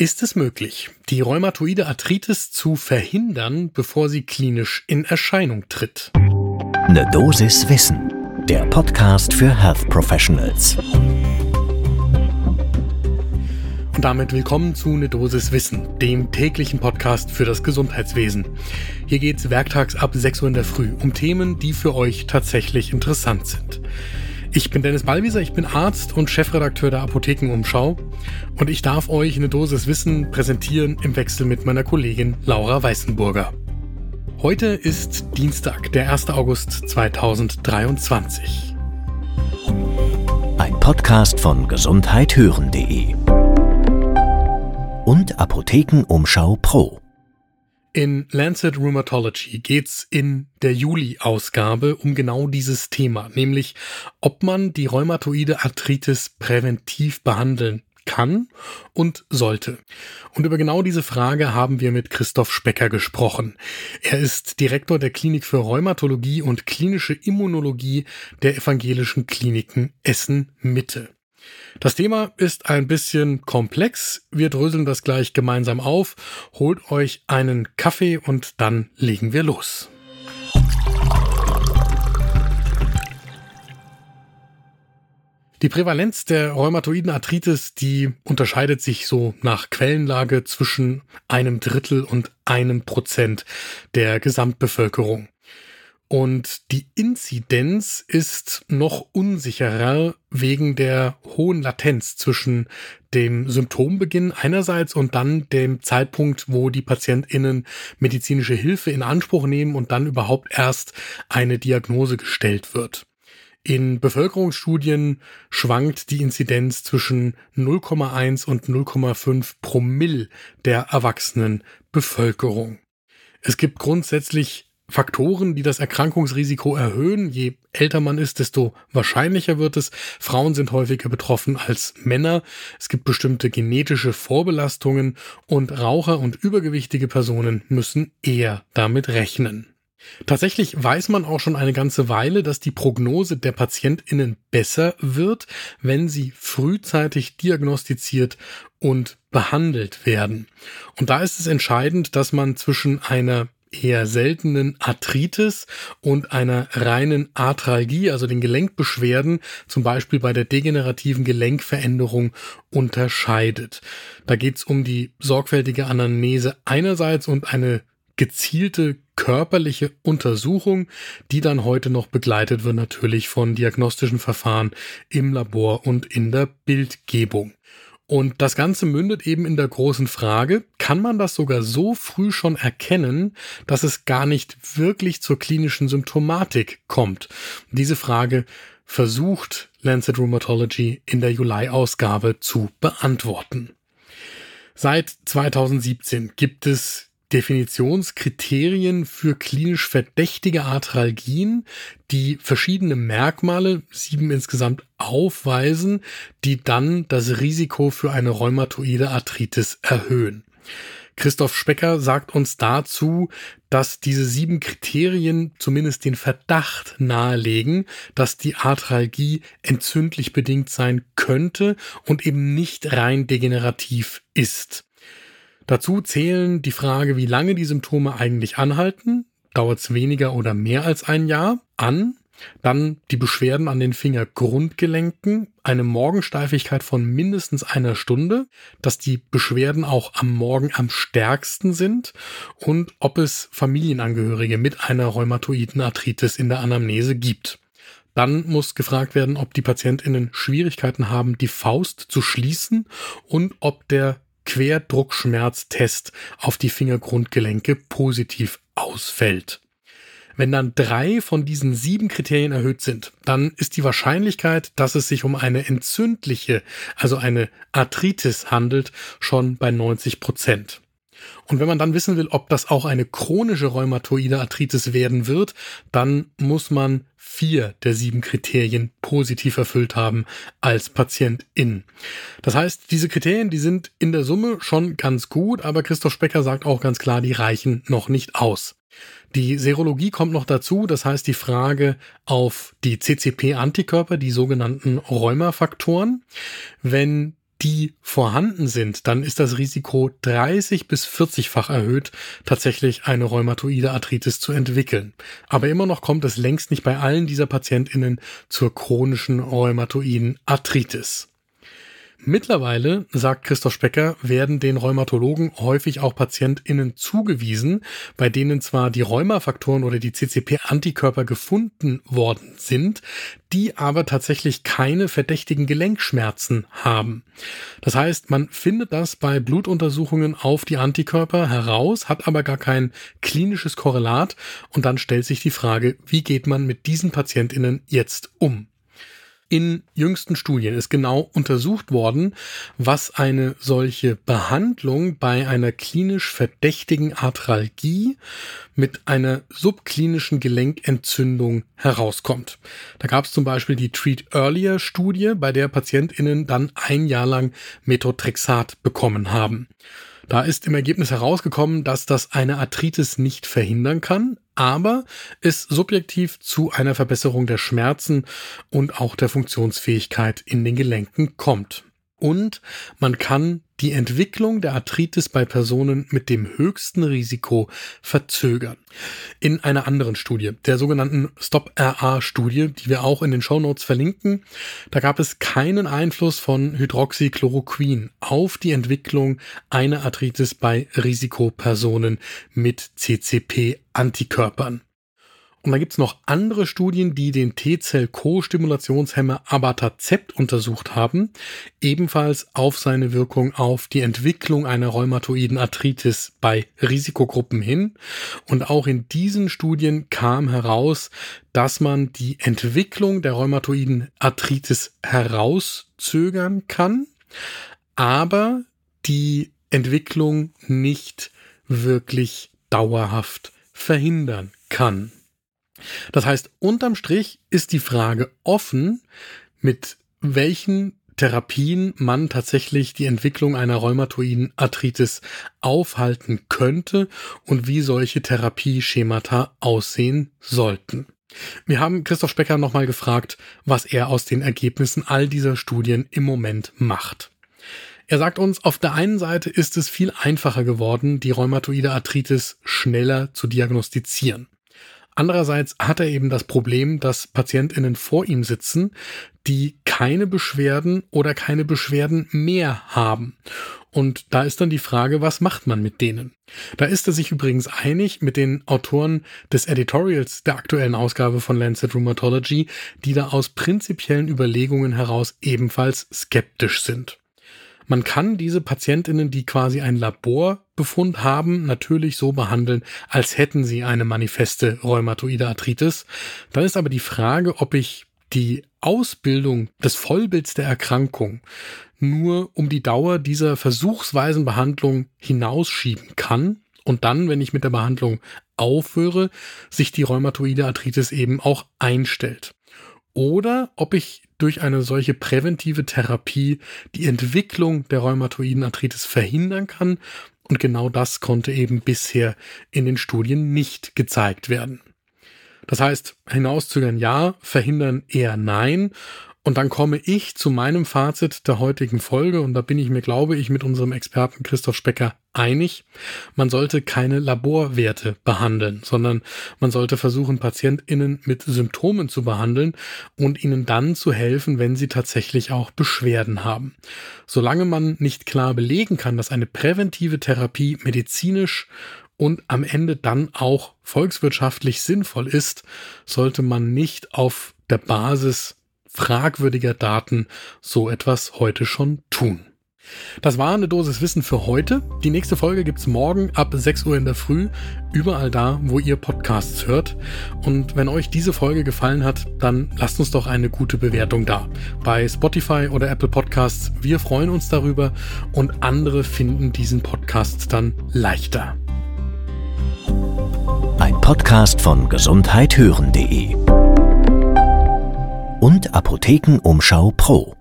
Ist es möglich, die rheumatoide Arthritis zu verhindern, bevor sie klinisch in Erscheinung tritt? Ne Dosis Wissen, der Podcast für Health Professionals. Und damit willkommen zu Ne Dosis Wissen, dem täglichen Podcast für das Gesundheitswesen. Hier geht's werktags ab 6 Uhr in der Früh um Themen, die für euch tatsächlich interessant sind. Ich bin Dennis Ballwieser, ich bin Arzt und Chefredakteur der Apothekenumschau und ich darf euch eine Dosis Wissen präsentieren im Wechsel mit meiner Kollegin Laura Weißenburger. Heute ist Dienstag, der 1. August 2023. Ein Podcast von gesundheithören.de und Apothekenumschau Pro. In Lancet Rheumatology geht's in der Juli-Ausgabe um genau dieses Thema, nämlich ob man die rheumatoide Arthritis präventiv behandeln kann und sollte. Und über genau diese Frage haben wir mit Christoph Specker gesprochen. Er ist Direktor der Klinik für Rheumatologie und klinische Immunologie der Evangelischen Kliniken Essen Mitte. Das Thema ist ein bisschen komplex. Wir dröseln das gleich gemeinsam auf. Holt euch einen Kaffee und dann legen wir los. Die Prävalenz der rheumatoiden Arthritis, die unterscheidet sich so nach Quellenlage zwischen einem Drittel und einem Prozent der Gesamtbevölkerung. Und die Inzidenz ist noch unsicherer wegen der hohen Latenz zwischen dem Symptombeginn einerseits und dann dem Zeitpunkt, wo die PatientInnen medizinische Hilfe in Anspruch nehmen und dann überhaupt erst eine Diagnose gestellt wird. In Bevölkerungsstudien schwankt die Inzidenz zwischen 0,1 und 0,5 Promille der erwachsenen Bevölkerung. Es gibt grundsätzlich Faktoren, die das Erkrankungsrisiko erhöhen. Je älter man ist, desto wahrscheinlicher wird es. Frauen sind häufiger betroffen als Männer. Es gibt bestimmte genetische Vorbelastungen und Raucher und übergewichtige Personen müssen eher damit rechnen. Tatsächlich weiß man auch schon eine ganze Weile, dass die Prognose der Patientinnen besser wird, wenn sie frühzeitig diagnostiziert und behandelt werden. Und da ist es entscheidend, dass man zwischen einer eher seltenen Arthritis und einer reinen Arthralgie, also den Gelenkbeschwerden, zum Beispiel bei der degenerativen Gelenkveränderung, unterscheidet. Da geht es um die sorgfältige Anamnese einerseits und eine gezielte körperliche Untersuchung, die dann heute noch begleitet wird natürlich von diagnostischen Verfahren im Labor und in der Bildgebung. Und das Ganze mündet eben in der großen Frage, kann man das sogar so früh schon erkennen, dass es gar nicht wirklich zur klinischen Symptomatik kommt? Diese Frage versucht Lancet Rheumatology in der Juli-Ausgabe zu beantworten. Seit 2017 gibt es Definitionskriterien für klinisch verdächtige Arthralgien, die verschiedene Merkmale, sieben insgesamt, aufweisen, die dann das Risiko für eine rheumatoide Arthritis erhöhen. Christoph Specker sagt uns dazu, dass diese sieben Kriterien zumindest den Verdacht nahelegen, dass die Arthralgie entzündlich bedingt sein könnte und eben nicht rein degenerativ ist. Dazu zählen die Frage, wie lange die Symptome eigentlich anhalten, dauert es weniger oder mehr als ein Jahr, an, dann die Beschwerden an den Fingergrundgelenken, eine Morgensteifigkeit von mindestens einer Stunde, dass die Beschwerden auch am Morgen am stärksten sind. Und ob es Familienangehörige mit einer rheumatoiden Arthritis in der Anamnese gibt. Dann muss gefragt werden, ob die Patientinnen Schwierigkeiten haben, die Faust zu schließen und ob der Querdruckschmerztest auf die Fingergrundgelenke positiv ausfällt. Wenn dann drei von diesen sieben Kriterien erhöht sind, dann ist die Wahrscheinlichkeit, dass es sich um eine entzündliche, also eine Arthritis handelt, schon bei 90 Prozent. Und wenn man dann wissen will, ob das auch eine chronische rheumatoide Arthritis werden wird, dann muss man vier der sieben Kriterien positiv erfüllt haben als Patientin. Das heißt, diese Kriterien, die sind in der Summe schon ganz gut, aber Christoph Specker sagt auch ganz klar, die reichen noch nicht aus. Die Serologie kommt noch dazu, das heißt die Frage auf die CCP-Antikörper, die sogenannten Rheumafaktoren. Wenn die vorhanden sind, dann ist das Risiko 30 bis 40-fach erhöht, tatsächlich eine rheumatoide Arthritis zu entwickeln. Aber immer noch kommt es längst nicht bei allen dieser PatientInnen zur chronischen rheumatoiden Arthritis. Mittlerweile, sagt Christoph Specker, werden den Rheumatologen häufig auch PatientInnen zugewiesen, bei denen zwar die Rheumafaktoren oder die CCP-Antikörper gefunden worden sind, die aber tatsächlich keine verdächtigen Gelenkschmerzen haben. Das heißt, man findet das bei Blutuntersuchungen auf die Antikörper heraus, hat aber gar kein klinisches Korrelat und dann stellt sich die Frage, wie geht man mit diesen PatientInnen jetzt um? In jüngsten Studien ist genau untersucht worden, was eine solche Behandlung bei einer klinisch verdächtigen Arthralgie mit einer subklinischen Gelenkentzündung herauskommt. Da gab es zum Beispiel die Treat Earlier Studie, bei der PatientInnen dann ein Jahr lang Methotrexat bekommen haben. Da ist im Ergebnis herausgekommen, dass das eine Arthritis nicht verhindern kann, aber es subjektiv zu einer Verbesserung der Schmerzen und auch der Funktionsfähigkeit in den Gelenken kommt. Und man kann die Entwicklung der Arthritis bei Personen mit dem höchsten Risiko verzögern. In einer anderen Studie, der sogenannten Stop-RA-Studie, die wir auch in den Show Notes verlinken, da gab es keinen Einfluss von Hydroxychloroquin auf die Entwicklung einer Arthritis bei Risikopersonen mit CCP-Antikörpern. Und da gibt's noch andere Studien, die den T-Zell-Co-Stimulationshemmer Abatacept untersucht haben, ebenfalls auf seine Wirkung auf die Entwicklung einer rheumatoiden Arthritis bei Risikogruppen hin. Und auch in diesen Studien kam heraus, dass man die Entwicklung der rheumatoiden Arthritis herauszögern kann, aber die Entwicklung nicht wirklich dauerhaft verhindern kann. Das heißt, unterm Strich ist die Frage offen, mit welchen Therapien man tatsächlich die Entwicklung einer rheumatoiden Arthritis aufhalten könnte und wie solche Therapieschemata aussehen sollten. Wir haben Christoph Specker nochmal gefragt, was er aus den Ergebnissen all dieser Studien im Moment macht. Er sagt uns, auf der einen Seite ist es viel einfacher geworden, die rheumatoide Arthritis schneller zu diagnostizieren. Andererseits hat er eben das Problem, dass PatientInnen vor ihm sitzen, die keine Beschwerden oder keine Beschwerden mehr haben. Und da ist dann die Frage, was macht man mit denen? Da ist er sich übrigens einig mit den Autoren des Editorials der aktuellen Ausgabe von Lancet Rheumatology, die da aus prinzipiellen Überlegungen heraus ebenfalls skeptisch sind. Man kann diese Patientinnen, die quasi ein Laborbefund haben, natürlich so behandeln, als hätten sie eine manifeste rheumatoide Arthritis. Dann ist aber die Frage, ob ich die Ausbildung des Vollbilds der Erkrankung nur um die Dauer dieser versuchsweisen Behandlung hinausschieben kann und dann, wenn ich mit der Behandlung aufhöre, sich die rheumatoide Arthritis eben auch einstellt oder ob ich durch eine solche präventive Therapie die Entwicklung der rheumatoiden Arthritis verhindern kann. Und genau das konnte eben bisher in den Studien nicht gezeigt werden. Das heißt, hinauszögern ja, verhindern eher nein. Und dann komme ich zu meinem Fazit der heutigen Folge und da bin ich mir, glaube ich, mit unserem Experten Christoph Specker einig. Man sollte keine Laborwerte behandeln, sondern man sollte versuchen, PatientInnen mit Symptomen zu behandeln und ihnen dann zu helfen, wenn sie tatsächlich auch Beschwerden haben. Solange man nicht klar belegen kann, dass eine präventive Therapie medizinisch und am Ende dann auch volkswirtschaftlich sinnvoll ist, sollte man nicht auf der Basis fragwürdiger Daten so etwas heute schon tun. Das war eine Dosis Wissen für heute. Die nächste Folge gibt's morgen ab 6 Uhr in der Früh, überall da, wo ihr Podcasts hört. Und wenn euch diese Folge gefallen hat, dann lasst uns doch eine gute Bewertung da. Bei Spotify oder Apple Podcasts. Wir freuen uns darüber und andere finden diesen Podcast dann leichter. Ein Podcast von gesundheithören.de und Apothekenumschau Pro.